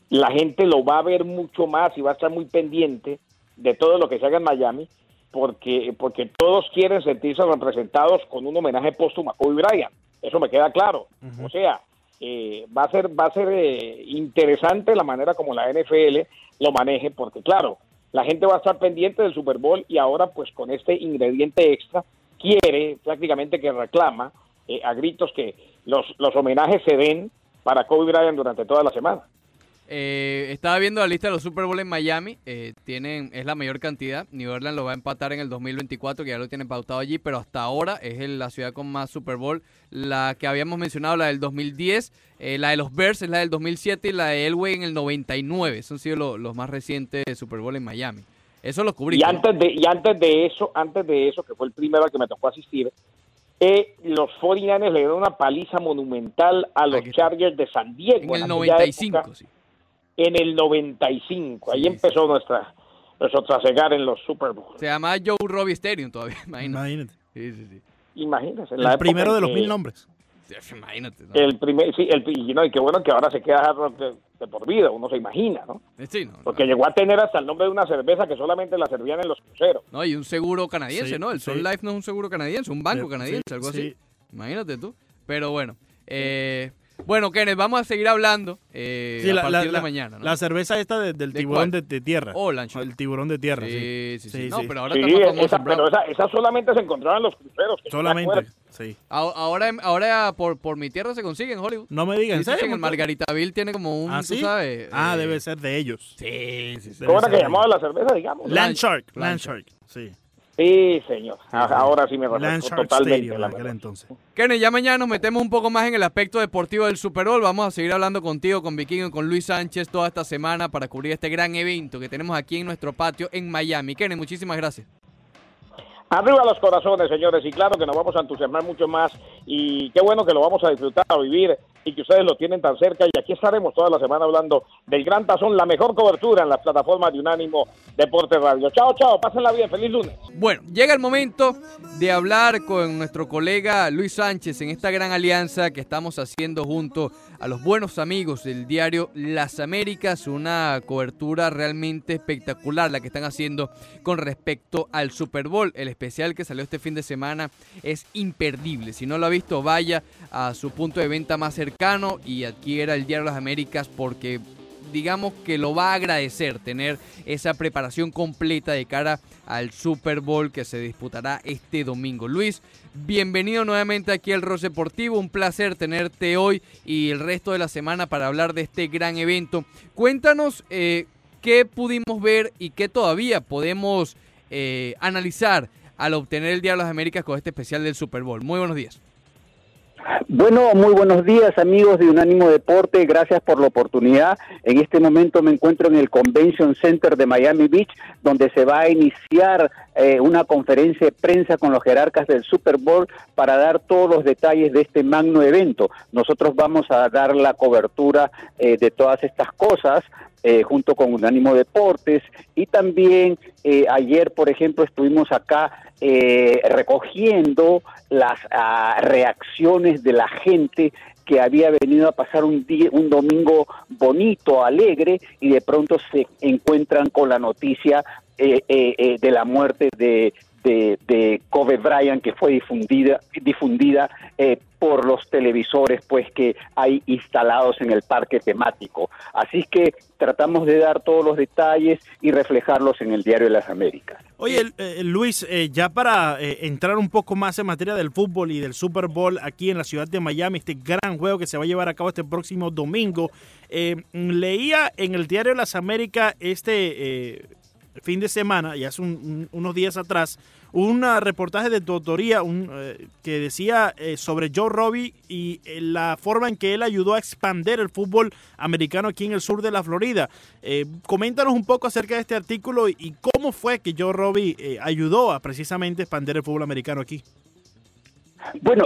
C: la gente lo va a ver mucho más y va a estar muy pendiente de todo lo que se haga en Miami, porque, porque todos quieren sentirse representados con un homenaje póstumo a Kobe Bryant. Eso me queda claro. Uh -huh. O sea, eh, va a ser va a ser eh, interesante la manera como la NFL lo maneje porque claro la gente va a estar pendiente del Super Bowl y ahora pues con este ingrediente extra quiere prácticamente que reclama eh, a gritos que los, los homenajes se den para Kobe Bryant durante toda la semana
A: eh, estaba viendo la lista de los Super Bowl en Miami. Eh, tienen, es la mayor cantidad. New Orleans lo va a empatar en el 2024, que ya lo tienen pautado allí, pero hasta ahora es el, la ciudad con más Super Bowl. La que habíamos mencionado, la del 2010, eh, la de los Bears es la del 2007 y la de Elway en el 99. Esos han sido los, los más recientes Super Bowl en Miami. Eso lo cubrí.
C: Y antes de, y antes de eso, antes de eso, que fue el primero al que me tocó asistir, eh, los 49ers le dieron una paliza monumental a los Chargers de San Diego.
A: En el 95, época, sí
C: en el 95. Ahí sí, empezó sí. nuestra nuestro trasegar en los Super Bowl.
A: Se llama Joe Robbie Stadium todavía, imagínate.
B: Imagínate.
A: Sí, sí, sí.
C: Imagínate.
B: El primero de los mil nombres.
A: Imagínate.
C: ¿no? El primer, sí, el, y, no, y qué bueno que ahora se queda de, por vida, uno se imagina, ¿no?
A: Sí, no
C: Porque
A: no.
C: llegó a tener hasta el nombre de una cerveza que solamente la servían en los cruceros.
A: No, y un seguro canadiense, sí, ¿no? El Sun Life no es un seguro canadiense, un banco canadiense, algo así. Imagínate tú. Pero bueno, eh, Bueno, Kenneth, vamos a seguir hablando eh,
B: Sí,
A: a
B: la,
A: partir
B: la-
A: de mañana. ¿no?
B: la cerveza esta de- del
A: ¿De
B: tiburón de, de tierra.
A: Oh.
B: El tiburón de tierra, sí.
A: Sí, sí, sí.
B: Sí,
A: No, pero ahora
C: Sí,
A: está más
C: esa, pero esa, esa solamente se encontraba en los cruceros.
B: Solamente, sí.
A: Ahora, ahora por, por mi tierra se consigue en Hollywood.
B: No me digan, ¿en
A: en el Margaritaville tiene como un,
B: ¿Ah,
A: tú sabes.
B: Ah,
A: eh,
B: debe ser de ellos.
A: Sí, sí, sí.
C: ¿Cómo era que llamaba la cerveza, digamos?
B: Land Shark,
A: Land. Shark,
B: sí.
C: Sí, señor. A- Ahora sí me
B: Shark
C: totalmente.
B: Stadium
C: la
B: en aquel
C: verdad.
B: entonces.
A: Kenneth, ya mañana nos metemos un poco más en el aspecto deportivo del Super Bowl. Vamos a seguir hablando contigo, con Vikingo y con Luis Sánchez toda esta semana para cubrir este gran evento que tenemos aquí en nuestro patio en Miami. Kenneth, muchísimas gracias.
C: Arriba los corazones, señores, y claro que nos vamos a entusiasmar mucho más y qué bueno que lo vamos a disfrutar, a vivir y que ustedes lo tienen tan cerca y aquí estaremos toda la semana hablando del Gran Tazón, la mejor cobertura en las plataformas de Unánimo Deporte Radio. Chao, chao, pásenla bien, feliz lunes.
A: Bueno, llega el momento de hablar con nuestro colega Luis Sánchez en esta gran alianza que estamos haciendo junto a los buenos amigos del diario Las Américas, una cobertura realmente espectacular la que están haciendo con respecto al Super Bowl. El especial que salió este fin de semana es imperdible. Si no lo ha visto, vaya a su punto de venta más cercano y adquiera el diario Las Américas porque digamos que lo va a agradecer tener esa preparación completa de cara al Super Bowl que se disputará este domingo. Luis, bienvenido nuevamente aquí al Ross Deportivo, un placer tenerte hoy y el resto de la semana para hablar de este gran evento. Cuéntanos eh, qué pudimos ver y qué todavía podemos eh, analizar al obtener el Día de las Américas con este especial del Super Bowl. Muy buenos días.
D: Bueno, muy buenos días amigos de Unánimo Deporte, gracias por la oportunidad. En este momento me encuentro en el Convention Center de Miami Beach, donde se va a iniciar eh, una conferencia de prensa con los jerarcas del Super Bowl para dar todos los detalles de este magno evento. Nosotros vamos a dar la cobertura eh, de todas estas cosas. Eh, junto con Unánimo Deportes. Y también eh, ayer, por ejemplo, estuvimos acá eh, recogiendo las ah, reacciones de la gente que había venido a pasar un día, un domingo bonito, alegre, y de pronto se encuentran con la noticia eh, eh, eh, de la muerte de, de, de Kobe Bryant, que fue difundida, difundida eh, por los televisores pues que hay instalados en el parque temático. Así que tratamos de dar todos los detalles y reflejarlos en el Diario de las Américas.
B: Oye, eh, Luis, eh, ya para eh, entrar un poco más en materia del fútbol y del Super Bowl aquí en la ciudad de Miami, este gran juego que se va a llevar a cabo este próximo domingo, eh, leía en el diario Las Américas este fin de semana, y hace un- un- unos días atrás, un ah, reportaje de tu autoría un, eh, que decía eh, sobre Joe Robbie y eh, la forma en que él ayudó a expandir el fútbol americano aquí en el sur de la Florida. Eh, coméntanos un poco acerca de este artículo y, y cómo fue que Joe Robbie ayudó a precisamente expandir el fútbol americano aquí.
D: Bueno,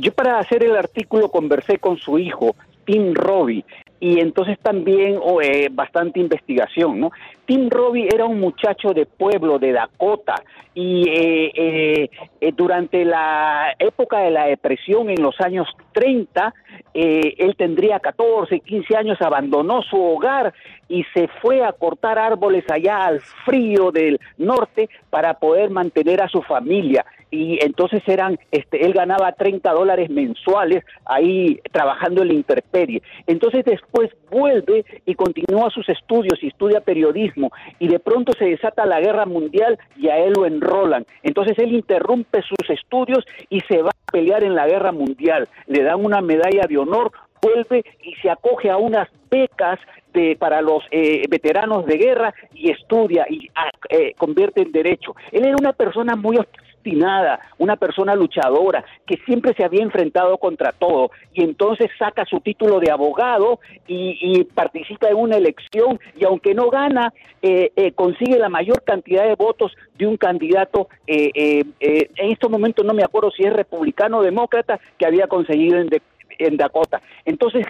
D: yo para hacer el artículo conversé con su hijo, Tim Robbie, y entonces también oh, eh, bastante investigación, ¿no? Tim Robbie era un muchacho de pueblo, de Dakota, y eh, eh, eh, durante la época de la depresión en los años 30, eh, él tendría 14, 15 años, abandonó su hogar y se fue a cortar árboles allá al frío del norte para poder mantener a su familia y entonces eran, este, él ganaba 30 dólares mensuales ahí trabajando en la intemperie. Entonces después vuelve y continúa sus estudios y estudia periodismo y de pronto se desata la guerra mundial y a él lo enrolan. Entonces él interrumpe sus estudios y se va a pelear en la guerra mundial. Le dan una medalla de honor, vuelve y se acoge a unas becas de, para los eh, veteranos de guerra y estudia y ah, eh, convierte en derecho. Él era una persona muy una persona luchadora, que siempre se había enfrentado contra todo y entonces saca su título de abogado y, y participa en una elección y aunque no gana, eh, eh, consigue la mayor cantidad de votos de un candidato, eh, eh, eh, en estos momentos no me acuerdo si es republicano o demócrata, que había conseguido en, de- en Dakota. Entonces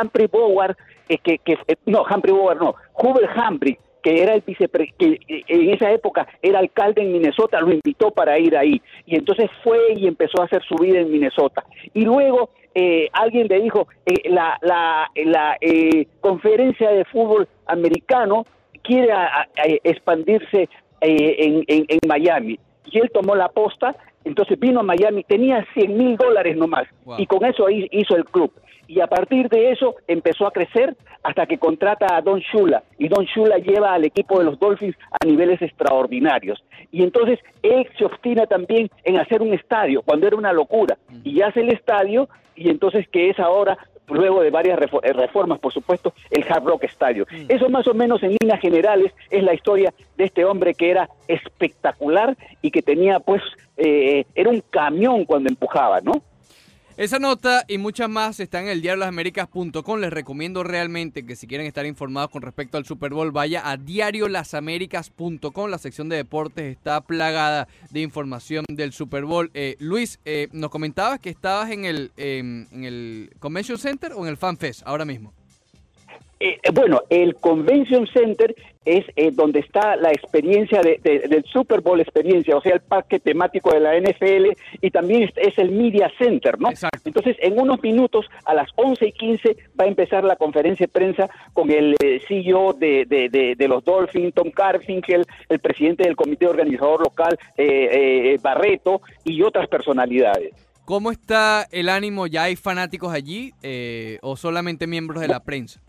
D: Humphrey Bogart, eh, que, que no, Humphrey Bogart no, Hubert Humphrey, que era el vicepre que eh, en esa época era alcalde en Minnesota, lo invitó para ir ahí. Y entonces fue y empezó a hacer su vida en Minnesota. Y luego eh, alguien le dijo, eh, la, la, la eh, conferencia de fútbol americano quiere a- a- a expandirse eh, en, en, en Miami. y él tomó la posta, entonces vino a Miami, tenía 100 mil dólares nomás,
A: Wow.
D: y con eso hi- hizo el club. Y a partir de eso empezó a crecer hasta que contrata a Don Shula. Y Don Shula lleva al equipo de los Dolphins a niveles extraordinarios. Y entonces él se obstina también en hacer un estadio, cuando era una locura. Y hace el estadio, y entonces que es ahora, luego de varias eh, reformas, por supuesto, el Hard Rock Stadium. Eso más o menos en líneas generales es la historia de este hombre que era espectacular y que tenía pues, eh, era un camión cuando empujaba, ¿no?
A: Esa nota y muchas más están en el diario lasaméricas.com. Les recomiendo realmente que si quieren estar informados con respecto al Super Bowl, vaya a diariolasaméricas.com. La sección de deportes está plagada de información del Super Bowl. Eh, Luis, eh, nos comentabas que estabas en el, em, en el Convention Center o en el Fan Fest ahora mismo.
D: Eh, eh, bueno, el Convention Center es eh, donde está la experiencia de- de- del Super Bowl experiencia, o sea, el parque temático de la NFL y también es, es el Media Center, ¿no?
A: Exacto.
D: Entonces, en unos minutos, a las 11 y 15, va a empezar la conferencia de prensa con el eh, CEO de, de- de- de los Dolphins, Tom Carfinkel, el presidente del comité organizador local, eh, eh, Barreto, y otras personalidades.
A: ¿Cómo está el ánimo? ¿Ya hay fanáticos allí eh, o solamente miembros de la prensa?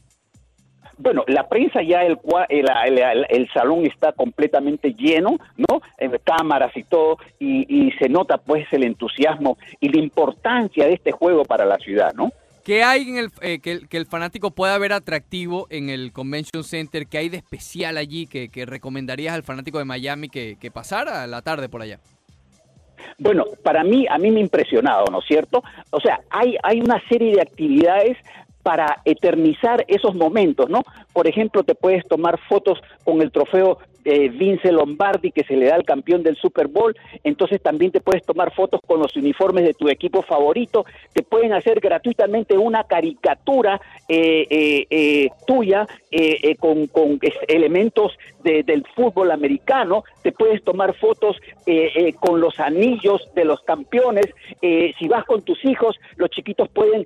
D: Bueno, la prensa ya, el, el, el- el salón está completamente lleno, ¿no? En cámaras y todo, y, y se nota pues el entusiasmo y la importancia de este juego para la ciudad, ¿no?
A: ¿Qué hay en el eh, que, el- que el fanático pueda ver atractivo en el Convention Center? ¿Qué hay de especial allí que, que recomendarías al fanático de Miami que, que pasara la tarde por allá?
D: Bueno, para mí, a mí me ha impresionado, ¿no es cierto? O sea, hay, hay una serie de actividades para eternizar esos momentos, ¿no? Por ejemplo, te puedes tomar fotos con el trofeo eh, Vince Lombardi que se le da al campeón del Super Bowl, entonces también te puedes tomar fotos con los uniformes de tu equipo favorito, te pueden hacer gratuitamente una caricatura eh, eh, eh, tuya eh, con, con elementos de- del fútbol americano, te puedes tomar fotos con los anillos de los campeones, si vas con tus hijos, los chiquitos pueden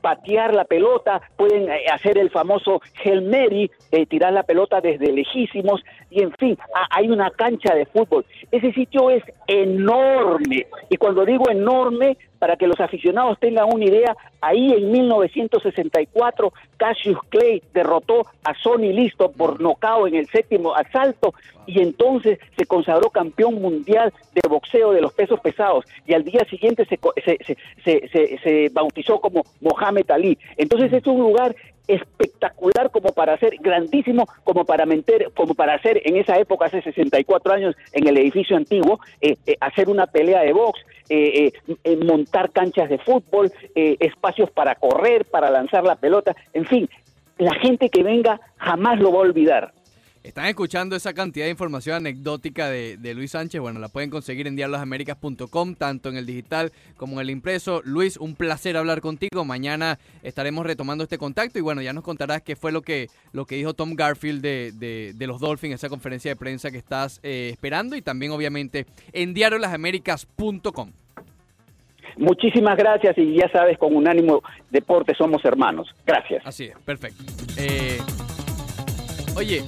D: patear la pelota, pueden hacer el famoso Hail Mary, tirar la pelota desde lejísimos, y en fin, ha- hay una cancha de fútbol. Ese sitio es enorme, y cuando digo enorme, para que los aficionados tengan una idea, ahí en 1964 Cassius Clay derrotó a Sonny Listo por nocao en el séptimo asalto y entonces se consagró campeón mundial de boxeo de los pesos pesados y al día siguiente se, se- se- se bautizó como Mohamed Ali. Entonces es un lugar espectacular como para hacer, grandísimo como para meter, como para hacer en esa época, hace 64 años, en el edificio antiguo, eh, eh, hacer una pelea de box, eh, montar canchas de fútbol, espacios para correr, para lanzar la pelota, en fin, la gente que venga jamás lo va a olvidar.
A: Están escuchando esa cantidad de información anecdótica de, de Luis Sánchez. Bueno, la pueden conseguir en diariolasaméricas.com, tanto en el digital como en el impreso. Luis, un placer hablar contigo. Mañana estaremos retomando este contacto y bueno, ya nos contarás qué fue lo que, lo que dijo Tom Garfield de, de- de los Dolphins, esa conferencia de prensa que estás eh, esperando y también obviamente en diariolasaméricas.com.
D: Muchísimas gracias y ya sabes, con Unánimo Deporte somos hermanos. Gracias.
A: Así es, perfecto. Eh, oye,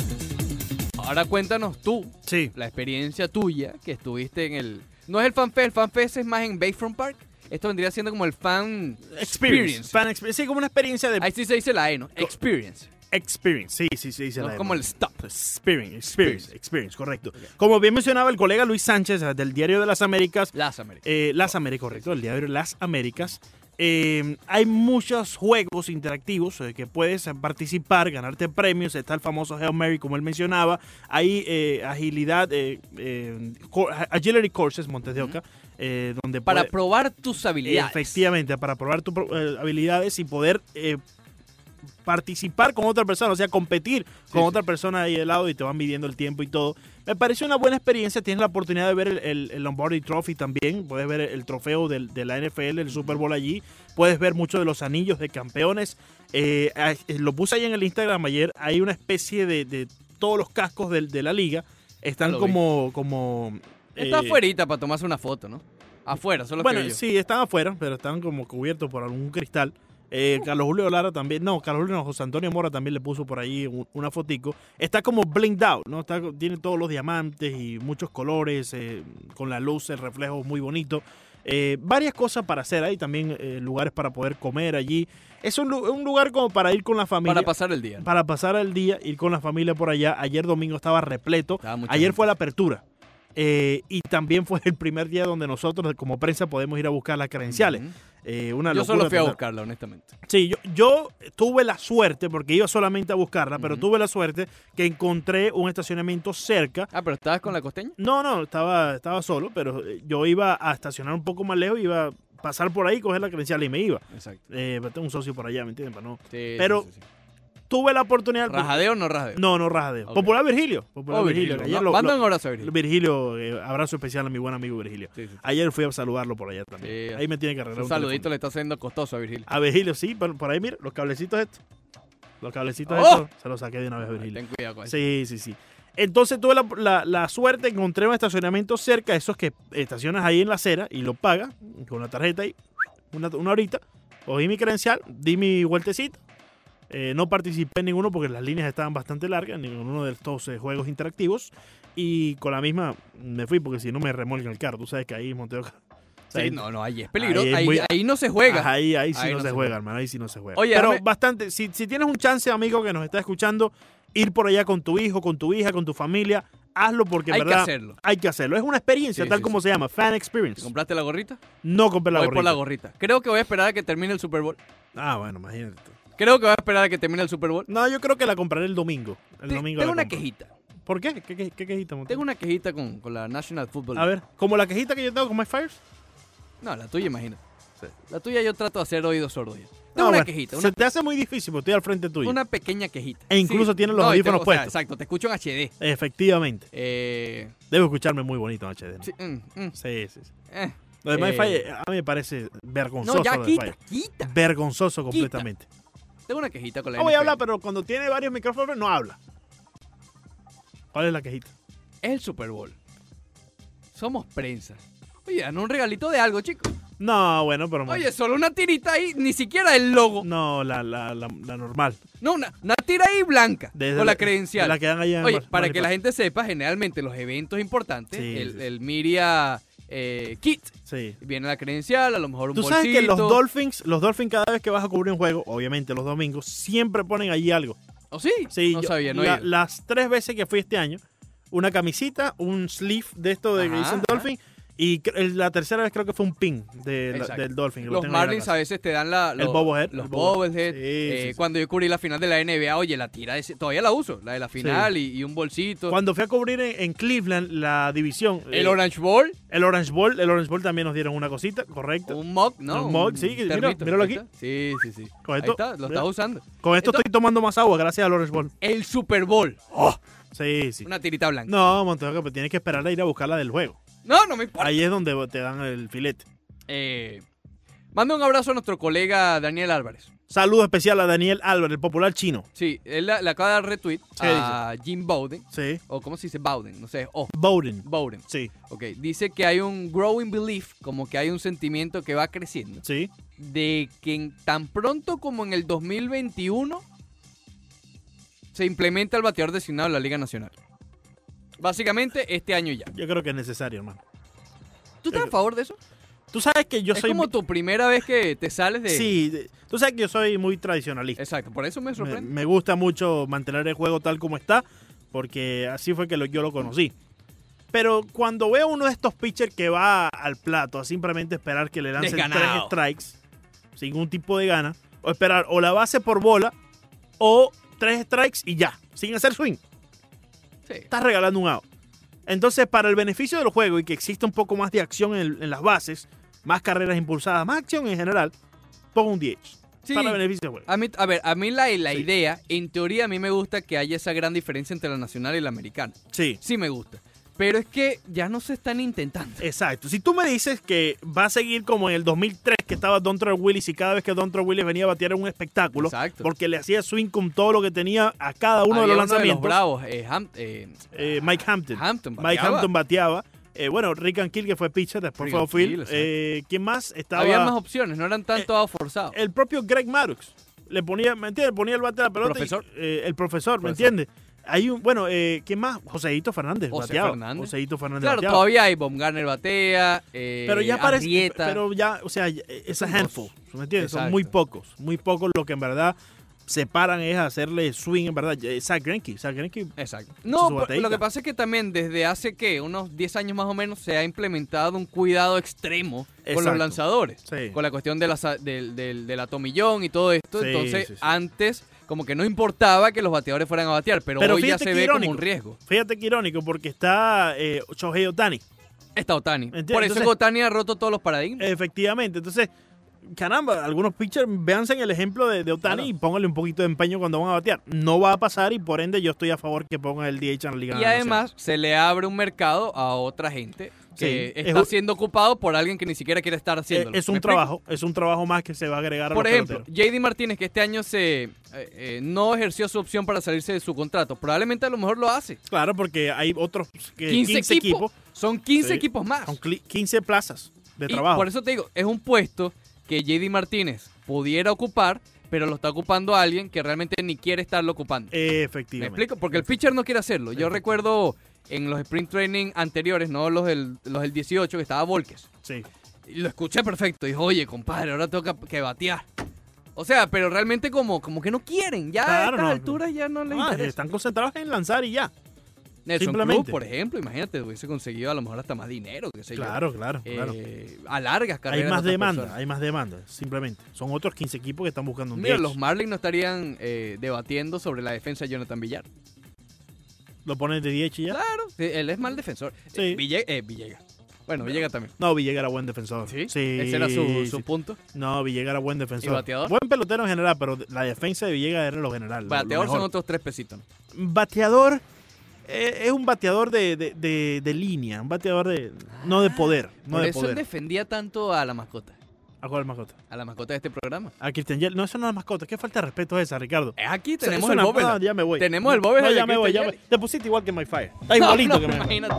A: ahora cuéntanos tú,
B: Sí.
A: la experiencia tuya que estuviste en el... No es el FanFest, el FanFest es más en Bayfront Park. Esto vendría siendo como el fan
B: Experience. Fan expe- sí, como una experiencia de
A: Ahí sí se dice la E, ¿no? Experience.
B: experience. Sí, sí, sí, dice
A: No
B: la
A: es como el stop.
B: Experience, experience, experience, correcto. Como bien mencionaba el colega Luis Sánchez eh, del Diario de las Américas,
A: Las Américas.
B: eh, Las Américas, correcto, el Diario de las Américas, eh, hay muchos juegos interactivos eh, que puedes participar, ganarte premios. Está el famoso Hail Mary, como él mencionaba. Hay eh, agilidad, eh, eh, agility courses, Montes de Oca, eh, donde
A: Para
B: puede-
A: probar tus habilidades.
B: Efectivamente, para probar tus habilidades y poder eh, participar con otra persona, o sea, competir con
A: sí.
B: otra persona ahí al lado y te van midiendo el tiempo y todo. Me pareció una buena experiencia. Tienes la oportunidad de ver el, el- el Lombardi Trophy también. Puedes ver el, trofeo del- de la NFL, el Super Bowl allí. Puedes ver muchos de los anillos de campeones. Eh, eh, lo puse ahí en el Instagram ayer. Hay una especie de, de todos los cascos de, la liga. Están
A: vi.
B: como... como
A: Está
B: eh,
A: afuerita para tomarse una foto, ¿no? Afuera, solo
B: bueno,
A: que yo.
B: sí, están afuera, pero están como cubiertos por algún cristal. Eh, Carlos Julio Lara también, no, Carlos Julio no, José Antonio Mora también le puso por ahí un- una fotico. Está como blinged out, ¿no? Está, tiene todos los diamantes y muchos colores, eh, con la luz, el reflejo muy bonito. Eh, varias cosas para hacer ahí, también lugares para poder comer allí. Es un, lu- un lugar como para ir con la familia.
A: Para pasar el día.
B: para pasar el día, ir con la familia por allá. Ayer domingo estaba repleto.
A: Estaba
B: Ayer
A: gente.
B: fue la apertura. Eh, y también fue el primer día donde nosotros como prensa podemos ir a buscar las credenciales. Eh, una
A: Yo solo fui a buscarla, honestamente.
B: Sí, yo, yo tuve la suerte, porque iba solamente a buscarla, pero tuve la suerte que encontré un estacionamiento cerca.
A: Ah, pero estabas con la costeña.
B: No, no, estaba, estaba solo, pero eh, yo iba a estacionar un poco más lejos, iba a pasar por ahí, coger la credencial y me iba.
A: Exacto.
B: Eh, pero tengo un socio por allá, ¿me entiendes? Para no-
A: Sí,
B: Pero-
A: sí, sí, sí.
B: Tuve la oportunidad.
A: ¿Rajadeo o no rajadeo?
B: No, no rajadeo. Popular Virgilio. Popular
A: Oh,
B: Virgilio.
A: Virgilio.
B: lo-
A: manda
B: lo-
A: un abrazo a Virgilio.
B: Virgilio, eh, abrazo especial a mi buen amigo Virgilio.
A: Sí, sí, sí.
B: Ayer fui a saludarlo por allá también. Ahí me tiene que arreglar
A: Un
B: un
A: saludito
B: teléfono.
A: le está haciendo costoso a Virgilio.
B: A Virgilio, sí, por, por ahí mira, los cablecitos estos. Los cablecitos
A: ¡Oh!
B: estos se los saqué de una vez a Virgilio.
A: Ten cuidado con eso.
B: Sí, sí, sí. Entonces tuve la, la- la suerte, encontré un estacionamiento cerca, esos que estacionas ahí en la acera y lo pagas con la tarjeta ahí, una, una horita. Cogí mi credencial, di mi vueltecita. Eh, no participé en ninguno porque las líneas estaban bastante largas, en ninguno de estos eh, juegos interactivos. Y con la misma me fui porque si no me remolcan el carro. Tú sabes que ahí Monteo.
A: Sí, no, no, ahí es peligroso.
B: Ahí
A: Ahí,
B: es muy-
A: ahí no se juega.
B: Ajá, Ahí, ahí sí no,
A: no
B: se
A: se
B: juega, hermano. Ahí sí no se juega.
A: Oye,
B: Pero bastante. Si, si tienes un chance, amigo, que nos está escuchando, ir por allá con tu hijo, con tu hija, con tu familia, hazlo porque
A: Hay que
B: verdad
A: hacerlo.
B: hay que hacerlo. Es una experiencia,
A: Sí,
B: tal
A: sí,
B: como se llama, fan experience.
A: ¿Te compraste la gorrita?
B: No compré la
A: voy
B: gorrita.
A: por la gorrita. Creo que voy a esperar a que termine el Super Bowl.
B: Ah, bueno, imagínate.
A: Creo que voy a esperar a que termine el Super Bowl.
B: No, yo creo que la compraré el domingo. El
A: Te-
B: domingo
A: tengo
B: la
A: una
B: compro.
A: quejita.
B: ¿Por qué? ¿Qué, qué, qué quejita, Monteo?
A: Tengo una quejita con, con la National Football
B: A ver, como la quejita que yo tengo con My Fires.
A: No, la tuya, imagínate. La tuya yo trato de hacer oídos sordos. ya. Tengo
B: No,
A: una
B: bueno,
A: quejita,
B: Se te hace muy difícil porque estoy al frente tuyo.
A: una pequeña quejita.
B: E incluso tiene los
A: y
B: audífonos
A: tengo- o sea,
B: puestos.
A: exacto, te escucho en HD.
B: Efectivamente.
A: Eh,
B: Debo escucharme muy bonito en HD. ¿no?
A: sí, mm, mm,
B: Sí, sí. sí.
A: eh.
B: Lo de
A: Eh.
B: MyFi a mí me parece vergonzoso.
A: No, ya
B: lo de
A: quita,
B: Fire.
A: quita.
B: Vergonzoso completamente.
A: Tengo una quejita con la
B: No voy a hablar, pero cuando tiene varios micrófonos no habla. ¿Cuál es la quejita?
A: Es el Super Bowl. Somos prensa. Oye, dan un regalito de algo, chicos.
B: No, bueno, pero...
A: Oye, solo una tirita ahí, ni siquiera el logo.
B: No, la, la, la, la normal.
A: No, una, una tira ahí blanca
B: Desde
A: con la, credencial.
B: de La que dan allá en
A: Oye,
B: Mar-
A: para que la gente sepa, generalmente los eventos importantes,
B: Sí,
A: el,
B: sí.
A: el Miria eh, Kit,
B: Sí.
A: viene la credencial, a lo mejor un
B: Tú sabes
A: bolsito.
B: que los Dolphins, los Dolphins cada vez que vas a cubrir un juego, obviamente los domingos, siempre ponen allí algo.
A: ¿Oh, sí?
B: Sí,
A: no
B: yo-
A: sabía, no
B: la- las tres veces que fui este año, una camisita, un sleeve de esto de dicen
A: ajá.
B: Y la tercera vez creo que fue un pin de la- del Dolphin. lo
A: Los
B: ahí
A: Marlins a veces te dan la,
B: El
A: los,
B: bobblehead,
A: los
B: el bobblehead. Sí,
A: Eh,
B: sí, sí.
A: Cuando yo cubrí la final de la NBA, oye, la tira de todavía la uso, la de la final y, y un bolsito.
B: Cuando fui a cubrir en, en Cleveland la división,
A: el
B: eh,
A: Orange Bowl,
B: el Orange Bowl, el Orange Bowl también nos dieron una cosita, correcto.
A: un mug, ¿no?
B: Un mug, sí, mira, míralo
A: ahí
B: aquí.
A: Sí, sí, sí.
B: Con
A: Ahí
B: esto,
A: está, lo
B: mira.
A: estás usando.
B: Con esto
A: Esto-
B: estoy tomando más agua gracias al Orange Bowl.
A: El Super Bowl,
B: Sí, sí.
A: una tirita blanca.
B: No, Montejo, pero tienes que esperar a ir a buscar la del juego.
A: No, no me importa.
B: Ahí es donde te dan el filete.
A: Eh, manda un abrazo a nuestro colega Daniel Álvarez.
B: Saludo especial a Daniel Álvarez, el popular chino.
A: Sí, él le le acaba de dar retweet
B: ¿Qué
A: a Jim Bowden.
B: Sí.
A: O ¿cómo se dice Bowden? No sé. Oh,
B: Bowden.
A: Bowden.
B: Sí,
A: Ok, dice que hay un growing belief, como que hay un sentimiento que va creciendo,
B: sí.
A: de que en- tan pronto como en el 2021 se implementa el bateador designado en la Liga Nacional. Básicamente este año ya.
B: Yo creo que es necesario, hermano.
A: ¿Tú estás a favor de eso?
B: Tú sabes que yo
A: es
B: soy.
A: como tu primera vez que te sales de...
B: Sí, de- tú sabes que yo soy muy tradicionalista.
A: Exacto, por eso me sorprende.
B: me gusta mucho mantener el juego tal como está, porque así fue que lo- yo lo conocí. Pero cuando veo uno de estos pitchers que va al plato a simplemente esperar que le lancen tres strikes, sin ningún tipo de gana, o esperar o la base por bola, o tres strikes y ya, sin hacer swing.
A: Sí.
B: estás regalando un out. Entonces, para el beneficio del juego y que exista un poco más de acción en, en las bases, más carreras impulsadas, más acción en general, pongo un 10.
A: Sí.
B: Para el beneficio del juego.
A: A, mí, a ver, a mí la, la
B: Sí.
A: idea, en teoría a mí me gusta que haya esa gran diferencia entre la nacional y la americana.
B: Sí,
A: Sí me gusta. Pero es que ya no se están intentando.
B: exacto. Si tú me dices que va a seguir como en el 2003, que estaba Dontre Willis y cada vez que Dontre Willis venía a batear era un espectáculo,
A: Exacto.
B: porque le hacía swing con todo lo que tenía a cada uno
A: Había
B: de los
A: uno de
B: lanzamientos.
A: bravos, eh, Ham- eh,
B: Eh, Mike Hampton.
A: Hampton
B: Mike. Hampton bateaba. Eh, bueno, Rick and Kill, que fue pitcher, después
A: Rick
B: fue
A: exacto.
B: Eh, ¿Quién más? Estaba
A: Había más opciones, no eran tanto dados forzados.
B: el propio Greg Maddox. Le ponía, ¿me entiendes? Ponía el bate a la pelota. y,
A: Profesor.
B: eh, el profesor, ¿me entiendes? Hay un, bueno, eh, ¿quién más? Joseito Fernández.
A: José
B: bateaba.
A: Fernández.
B: Joseito Fernández.
A: claro, todavía hay Baumgartner batea, eh,
B: Pero ya parece,
A: Arrieta.
B: pero ya, o sea, es a handful, ¿me entiendes? Son muy pocos, muy pocos lo que en verdad se paran es hacerle swing, en verdad. Eh, Zach Greinke, Zach Greinke,
A: Exacto. No, pero lo que pasa es que también desde hace que unos 10 años más o menos se ha implementado un cuidado extremo con los lanzadores.
B: Sí.
A: Con la cuestión de la, del, del, del atomillón y todo esto.
B: Sí,
A: Entonces,
B: sí.
A: antes como que no importaba que los bateadores fueran a batear, pero,
B: Pero
A: hoy ya se ve
B: irónico.
A: como un riesgo.
B: Fíjate que irónico, porque está eh, Shohei Otani.
A: Está Otani. Por eso
B: entonces-
A: Otani ha roto todos los paradigmas.
B: Efectivamente, entonces, caramba, algunos pitchers, véanse en el ejemplo de, de Otani
A: Claro.
B: y pónganle un poquito de empeño cuando van a batear. No va a pasar y por ende yo estoy a favor que pongan el DH en la Liga
A: y además se le abre un mercado a otra gente que
B: Sí,
A: está siendo ocupado por alguien que ni siquiera quiere estar
B: Eh,
A: haciéndolo.
B: es
A: ¿Me
B: un
A: explico?
B: trabajo, es un trabajo más que se va a agregar a
A: Por ejemplo. JD Martínez, que este año se eh, eh, no ejerció su opción para salirse de su contrato, probablemente a lo mejor lo hace.
B: Claro, porque hay otros que
A: 15,
B: 15,
A: equipos,
B: equipos,
A: Son 15
B: Sí.
A: equipos más.
B: son cli- 15 plazas de
A: Y
B: trabajo.
A: por eso te digo, es un puesto que JD Martínez pudiera ocupar, pero lo está ocupando alguien que realmente ni quiere estarlo ocupando. ¿Me
B: Efectivamente.
A: explico? Porque el pitcher no quiere hacerlo. Yo recuerdo en los sprint training anteriores, no los del, los del 18, que estaba Volques.
B: Sí.
A: Y lo escuché perfecto. Dijo, oye, compadre, ahora tengo que, que batear. O sea, pero realmente como, como que no quieren. Ya a
B: Claro,
A: estas
B: no.
A: alturas ya no les
B: Ah,
A: interesa.
B: están concentrados en lanzar y ya.
A: Nelson
B: simplemente.
A: Por ejemplo, imagínate, hubiese conseguido a lo mejor hasta más dinero, qué sé yo.
B: Claro, claro, claro.
A: Eh, a largas
B: Hay
A: carreras.
B: más
A: de otras
B: demanda,
A: personas.
B: hay más demanda, simplemente. Son otros 15 equipos que están buscando un
A: Mira,
B: 10.
A: los Marlins no estarían eh, debatiendo sobre la defensa de Jonathan Villar.
B: Lo ponen de 10 y ya.
A: Claro, sí, él es mal defensor.
B: Sí.
A: Eh, Ville- eh, Villegas. Bueno, Villegas también.
B: No, Villegas era buen defensor.
A: ¿Sí?
B: Sí.
A: Ese era su, su punto.
B: No, Villegas era buen defensor.
A: ¿Y bateador?
B: Buen pelotero en general, pero la defensa de Villegas era lo general. lo
A: Bateador son otros tres pesitos.
B: Bateador eh, es un bateador de, de, de- de línea, un bateador de no de poder, no
A: Por
B: de
A: eso él defendía tanto a la mascota.
B: ¿A cuál mascota?
A: A la mascota de este programa.
B: A Christian Yel. No, eso no es mascota. ¿Qué falta de respeto es esa, Ricardo?
A: Es aquí, tenemos
B: eso
A: el
B: es una-
A: Bóveda.
B: no, ya me voy.
A: Tenemos el Bóveda
B: No, ya me voy. Ya me... Te pusiste igual que My Fire. Está igualito
A: no,
B: que Fire.
A: imagínate.